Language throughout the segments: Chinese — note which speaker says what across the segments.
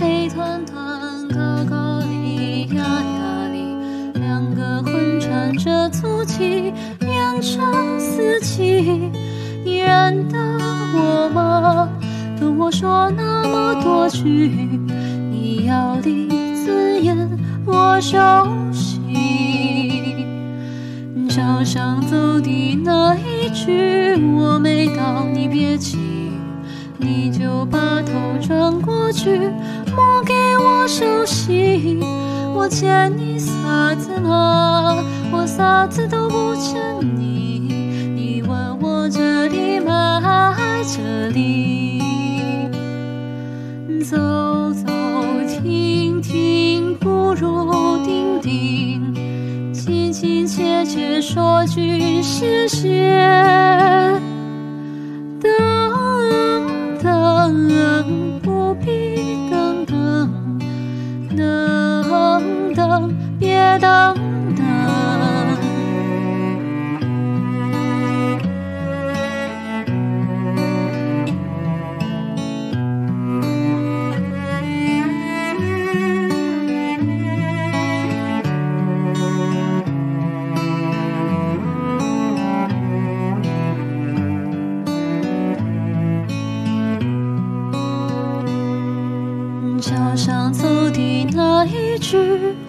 Speaker 1: 黑团团，高高里，压压里，两个魂缠着足迹，绵长四季。你认得我吗？跟我说那么多句，你要的尊严我熟悉。桥上走的那一句我没到，你别急，你就把头转过去。莫给我消息。我欠你啥子嘛？我啥子都不欠你。你问我这里吗？这里。走走停停，不如定定，亲亲切切说句谢谢。的。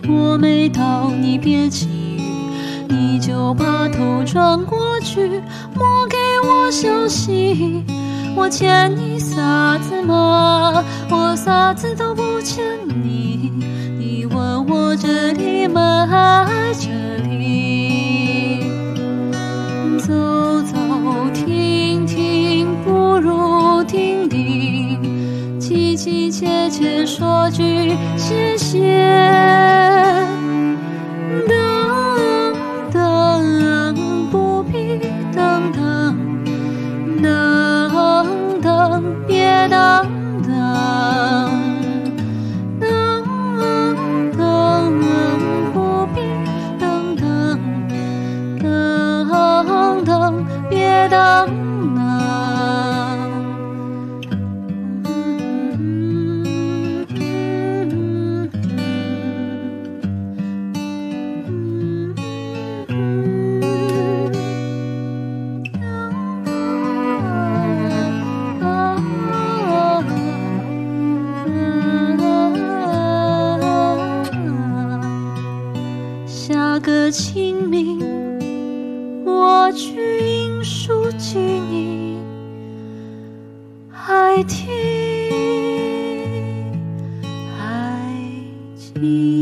Speaker 1: 我没到，你别急，你就把头转过去，莫给我消息。我欠你啥子嘛？我啥子都不欠凄凄切切说句谢谢。下个清明。我去音书寄你，还听还记。